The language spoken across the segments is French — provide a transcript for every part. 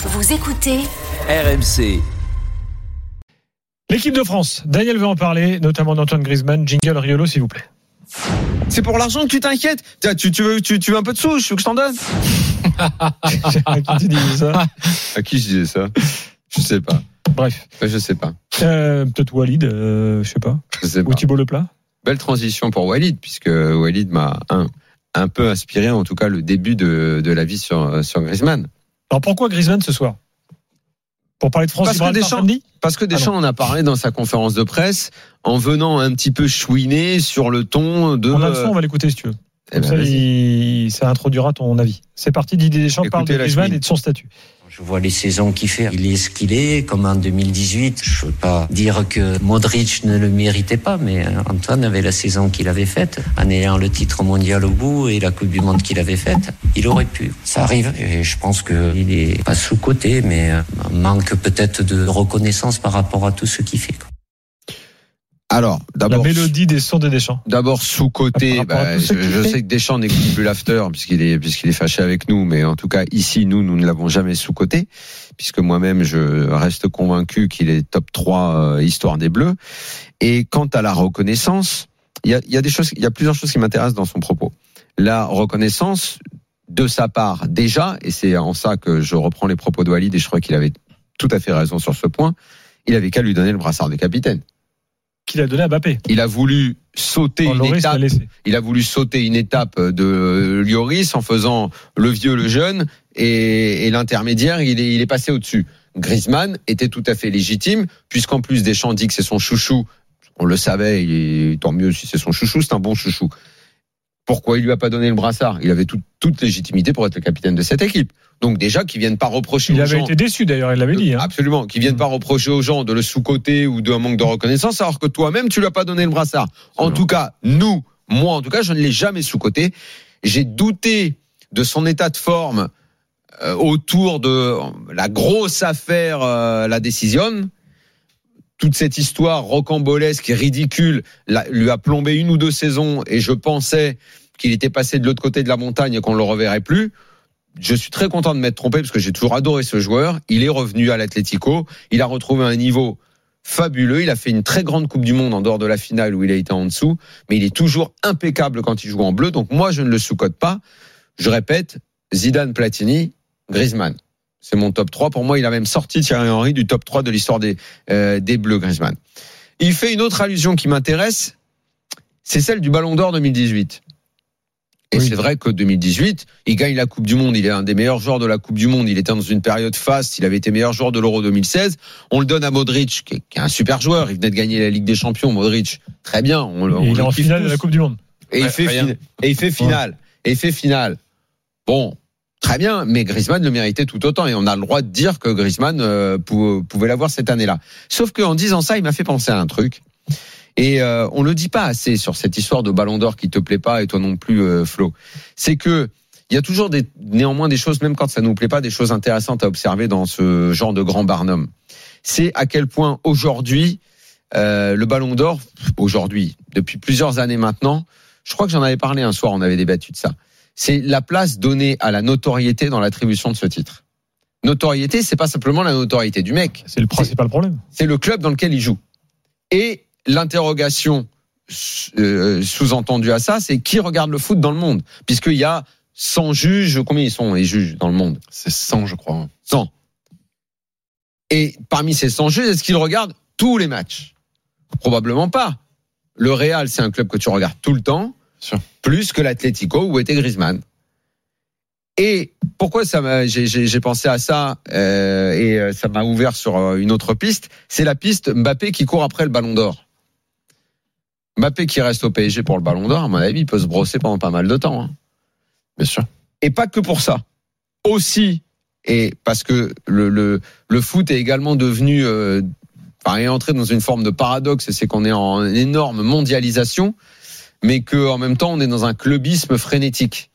Vous écoutez RMC. L'équipe de France, Daniel veut en parler, notamment d'Antoine Griezmann. Jingle Riolo, s'il vous plaît. C'est pour l'argent que tu t'inquiètes tu, tu, veux, tu, tu veux un peu de sous Je veux que je t'en donne À qui tu dis ça À qui je disais ça? Je sais pas. Bref. Je sais pas. Euh, Peut-être Walid, euh, je sais pas. Je sais pas. Ou Thibault Leplat. Belle transition pour Walid, puisque Walid m'a un, un peu inspiré, en tout cas, le début de, de la vie sur, sur Griezmann. Alors pourquoi Griezmann ce soir? Pour parler de France Parce que Deschamps- Parce que Deschamps en a parlé dans sa conférence de presse, en venant un petit peu chouiner sur le ton de. On a le son, on va l'écouter si tu veux. Eh Comme ben, ça, vas-y. il- ça introduira ton avis. C'est parti, Didier Deschamps parle de Écoutez la Griezmann et de son statut. Je vois les saisons qu'il fait. Il est ce qu'il est, comme en 2018. Je veux pas dire que Modric ne le méritait pas, mais euh, Antoine avait la saison qu'il avait faite, en ayant le titre mondial au bout et la Coupe du Monde qu'il avait faite. Il aurait pu. Ça arrive, et je pense qu'il est pas sous-coté, mais euh, manque peut-être de reconnaissance par rapport à tout ce qu'il fait. quoi. Alors, La d'abord. mélodie des sons de Deschamps. D'abord sous côté, Par rapport à tout ce je, je sais que Deschamps n'écoute plus l'after puisqu'il est puisqu'il est fâché avec nous, mais en tout cas ici nous nous ne l'avons jamais sous côté puisque moi-même je reste convaincu qu'il est top 3 euh, histoire des Bleus. Et quant à la reconnaissance, il y a, il y a des choses, il y a plusieurs choses qui m'intéressent dans son propos. La reconnaissance de sa part déjà, et c'est en ça que je reprends les propos de Walid et je crois qu'il avait tout à fait raison sur ce point. Il avait qu'à lui donner le brassard de capitaine. Qu'il a donné à Mbappé. Il a voulu sauter une étape il a voulu sauter une étape de Lloris en faisant le vieux, le jeune, et, et l'intermédiaire, il est, il est passé au-dessus. Griezmann était tout à fait légitime, puisqu'en plus Deschamps dit que c'est son chouchou. On le savait, tant mieux si c'est son chouchou, c'est un bon chouchou. Pourquoi il lui a pas donné le brassard? Il avait tout- toute légitimité pour être le capitaine de cette équipe. Donc déjà, qu'ils viennent pas reprocher Il aux avait gens... été déçu d'ailleurs, il l'avait dit. Hein. Absolument, qui viennent pas reprocher aux gens de le sous-côté ou d'un manque de reconnaissance, alors que toi-même tu lui as pas donné le brassard. En tout cas, nous, moi en tout cas, je ne l'ai jamais sous-côté. J'ai douté de son état de forme euh, autour de la grosse affaire, euh, la décision. Toute cette histoire rocambolesque et ridicule la- lui a plombé une ou deux saisons et je pensais qu'il était passé de l'autre côté de la montagne et qu'on le reverrait plus. Je suis très content de m'être trompé parce que j'ai toujours adoré ce joueur. Il est revenu à l'Atlético. Il a retrouvé un niveau fabuleux. Il a fait une très grande Coupe du Monde en dehors de la finale où il a été en dessous. Mais il est toujours impeccable quand il joue en bleu. Donc moi, je ne le sous-cote pas. Je répète, Zidane, Platini, Griezmann. C'est mon top 3. Pour moi, il a même sorti Thierry Henry du top 3 de l'histoire des, euh, des Bleus, Griezmann. Il fait une autre allusion qui m'intéresse. C'est celle du Ballon d'Or 2018. Et Oui. c'est vrai que 2018, il gagne la Coupe du Monde. Il est un des meilleurs joueurs de la Coupe du Monde. Il était dans une période faste. Il avait été meilleur joueur de l'Euro 2016. On le donne à Modric, qui est, qui est un super joueur. Il venait de gagner la Ligue des Champions. Modric, très bien. On, le- on Et il est en finale de la Coupe du Monde. Et il fait et il fait finale. Et il fait finale. Bon, très bien, mais Griezmann le méritait tout autant et on a le droit de dire que Griezmann euh, pou- pouvait l'avoir cette année-là. Sauf qu'en disant ça, il m'a fait penser à un truc. Et euh, on le dit pas assez sur cette histoire de Ballon d'Or qui te plaît pas et toi non plus, euh, Flo. C'est que il y a toujours des, néanmoins des choses, même quand ça nous plaît pas, des choses intéressantes à observer dans ce genre de grand Barnum. C'est à quel point aujourd'hui euh, le Ballon d'Or, aujourd'hui, depuis plusieurs années maintenant, je crois que j'en avais parlé un soir, on avait débattu de ça. C'est la place donnée à la notoriété dans l'attribution de ce titre. Notoriété, c'est pas simplement la notoriété du mec, C'est le principal problème. c'est le club dans lequel il joue. Et l'interrogation euh, sous-entendue à ça, c'est qui regarde le foot dans le monde? Puisqu'il y a 100 juges, combien ils sont les juges dans le monde? C'est 100, je crois. 100. Et parmi ces 100 juges, est-ce qu'ils regardent tous les matchs? Probablement pas. Le Real, c'est un club que tu regardes tout le temps, plus que l'Atlético où était Griezmann. Et pourquoi ça m'a, j'ai, pensé à ça euh, et euh, ça m'a ouvert sur une autre piste? C'est la piste Mbappé qui court après le Ballon d'Or. Mbappé qui reste au PSG pour le Ballon d'Or, à mon avis, il peut se brosser pendant pas mal de temps. hein. Bien sûr. Et pas que pour ça. Aussi, et parce que le, le, foot est également devenu, euh, est entré dans une forme de paradoxe, et c'est qu'on est en énorme mondialisation, mais qu'en même temps, on est dans un clubisme frénétique.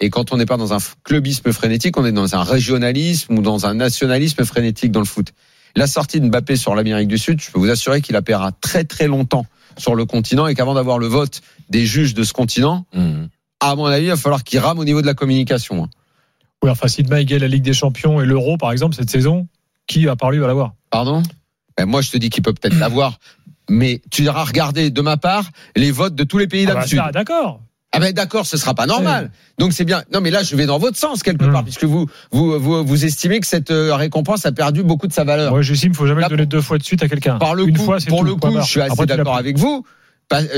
Et quand on n'est pas dans un clubisme frénétique, on est dans un régionalisme ou dans un nationalisme frénétique dans le foot. La sortie de Mbappé sur l'Amérique du Sud, je peux vous assurer qu'il appellera très très longtemps sur le continent et qu'avant d'avoir le vote des juges de ce continent, Mmh. à mon avis, il va falloir qu'il rame au niveau de la communication. Oui, enfin, si demain il gagne la Ligue des Champions et l'Euro, par exemple, cette saison, qui à part lui va l'avoir? Pardon? Ben Moi, je te dis qu'il peut peut-être l'avoir. Mais tu iras regarder de ma part les votes de tous les pays Ah bah, D'accord. Ah ben d'accord, ce sera pas normal. Donc c'est bien. Non mais là je vais dans votre sens quelque Mm. part puisque vous vous vous, vous estimez que cette euh, récompense a perdu beaucoup de sa valeur. Moi, j'estime qu'il faut jamais Là, le donner deux fois de suite à quelqu'un. Par le Une coup, fois, c'est pour tout, le coup, je suis assez d'accord avec vous.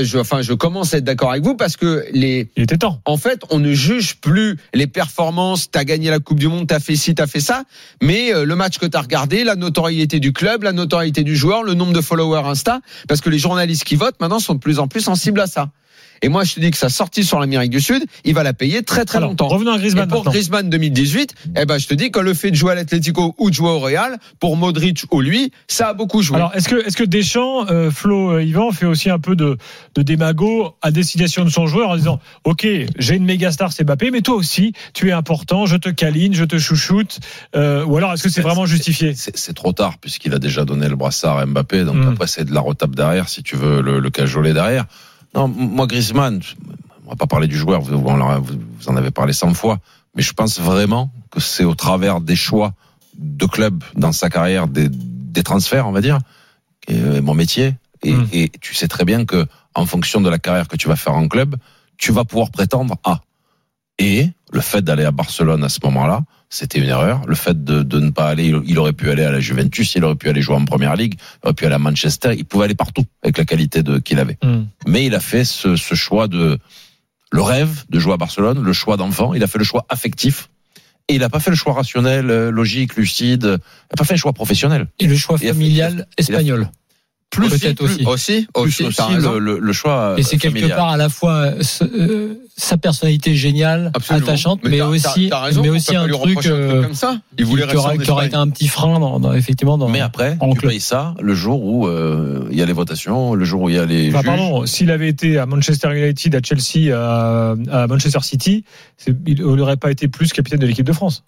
Je, enfin, je commence à être d'accord avec vous parce que les, Il était temps. en fait, on ne juge plus les performances. T'as gagné la Coupe du Monde, t'as fait ci, t'as fait ça, mais euh, le match que t'as regardé, la notoriété du club, la notoriété du joueur, le nombre de followers Insta, parce que les journalistes qui votent maintenant sont de plus en plus sensibles à ça. Et moi, je te dis que sa sortie sur l'Amérique du Sud, il va la payer très très Alors, longtemps. Revenons à Et Griezmann pour maintenant. Griezmann 2018, eh ben je te dis que le fait de jouer à l'Atlético ou de jouer au Real, pour Modric ou lui, ça a beaucoup joué. Alors, est-ce que, est-ce que Deschamps, euh, Flo, euh, Yvan, fait aussi un peu de, de démago à destination de son joueur en disant Ok, j'ai une méga star, c'est Mbappé, mais toi aussi, tu es important, je te câline, je te chouchoute. Euh, ou alors, est-ce que c'est vraiment justifié? C'est trop tard puisqu'il a déjà donné le brassard à Mbappé. Donc Mm. après, c'est de la retape derrière si tu veux le, le cajoler derrière. Non, moi Griezmann, on va pas parler du joueur. Vous, vous en avez- parlé 100 fois, mais je pense vraiment que c'est au travers des choix de club dans sa carrière, des, des transferts, on va dire, qui est mon métier. Et, Mm. et tu sais très bien que en fonction de la carrière que tu vas faire en club, tu vas pouvoir prétendre à. Et le fait d'aller à Barcelone à ce moment-là, c'était une erreur. Le fait de, de ne pas aller, il- aurait pu aller à la Juventus, il aurait pu aller jouer en première ligue, il aurait pu aller à Manchester, il pouvait aller partout avec la qualité de qu'il avait. Hmm. Mais il a fait ce, ce choix de le rêve de jouer à Barcelone, le choix d'enfant. Il a fait le choix affectif. Et il n'a pas fait le choix rationnel, euh, logique, lucide. Il n'a pas fait un choix professionnel. Et le choix Il a fait- familial espagnol. Plus Peut-être aussi. aussi, Plus aussi, raison. le, le- le choix Et c'est euh, quelque part à la fois euh, ce- euh, sa personnalité géniale, Absolument. attachante, mais, t'as- aussi, t'as- t'as raison, mais aussi un truc euh, comme ça. Il qui, voulait qui aurait, en qui aurait été un petit frein dans, dans- effectivement dans. Mais après, en tu club. payes ça le jour où euh, il y a les votations, le jour où il y a les Enfin, juges. pardon, s'il avait été à Manchester United, à Chelsea, à, à Manchester City, il n'aurait pas été plus capitaine de l'équipe de France.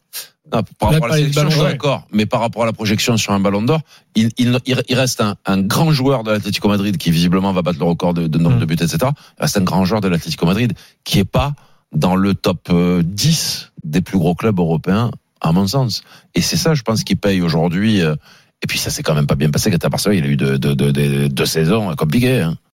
Non, par rapport à la sélection, je suis d'accord. Mais par rapport à la projection sur un ballon d'or, il, il, il reste un, un grand joueur de l'Atlético Madrid qui visiblement va battre le record de, de nombre Mm. de buts, etc. Il reste un grand joueur de l'Atlético Madrid qui est pas dans le top euh, 10 des plus gros clubs européens, à mon sens. Et c'est ça, je pense, qui paye aujourd'hui. euh, Et puis ça s'est quand même pas bien passé. Qu'à Barcelone, il a eu deux, deux, deux, deux saisons compliquées. hein.